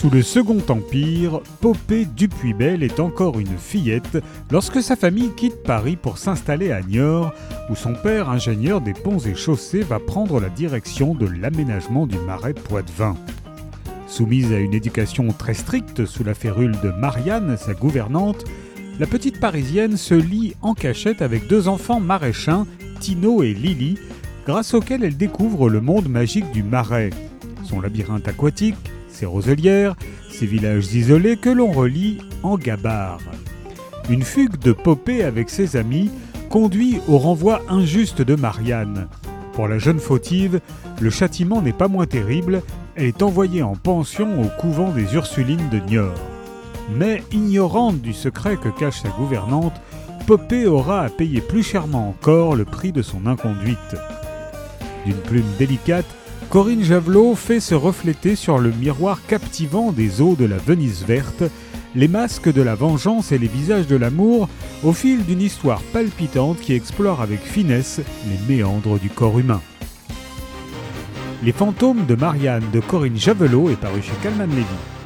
Sous le Second Empire, Popée Dupuy-Belle est encore une fillette lorsque sa famille quitte Paris pour s'installer à Niort, où son père, ingénieur des ponts et chaussées, va prendre la direction de l'aménagement du marais Poitevin. Soumise à une éducation très stricte sous la férule de Marianne, sa gouvernante, la petite Parisienne se lie en cachette avec deux enfants maraîchins, Tino et Lily, grâce auxquels elle découvre le monde magique du marais, son labyrinthe aquatique, ses roselières, ces villages isolés que l'on relie en gabarre. Une fugue de Popée avec ses amis conduit au renvoi injuste de Marianne. Pour la jeune fautive, le châtiment n'est pas moins terrible, elle est envoyée en pension au couvent des Ursulines de Niort. Mais ignorante du secret que cache sa gouvernante, Popée aura à payer plus chèrement encore le prix de son inconduite. D'une plume délicate, Corinne Javelot fait se refléter sur le miroir captivant des eaux de la Venise verte les masques de la vengeance et les visages de l'amour au fil d'une histoire palpitante qui explore avec finesse les méandres du corps humain. Les fantômes de Marianne de Corinne Javelot est paru chez Calman Levy.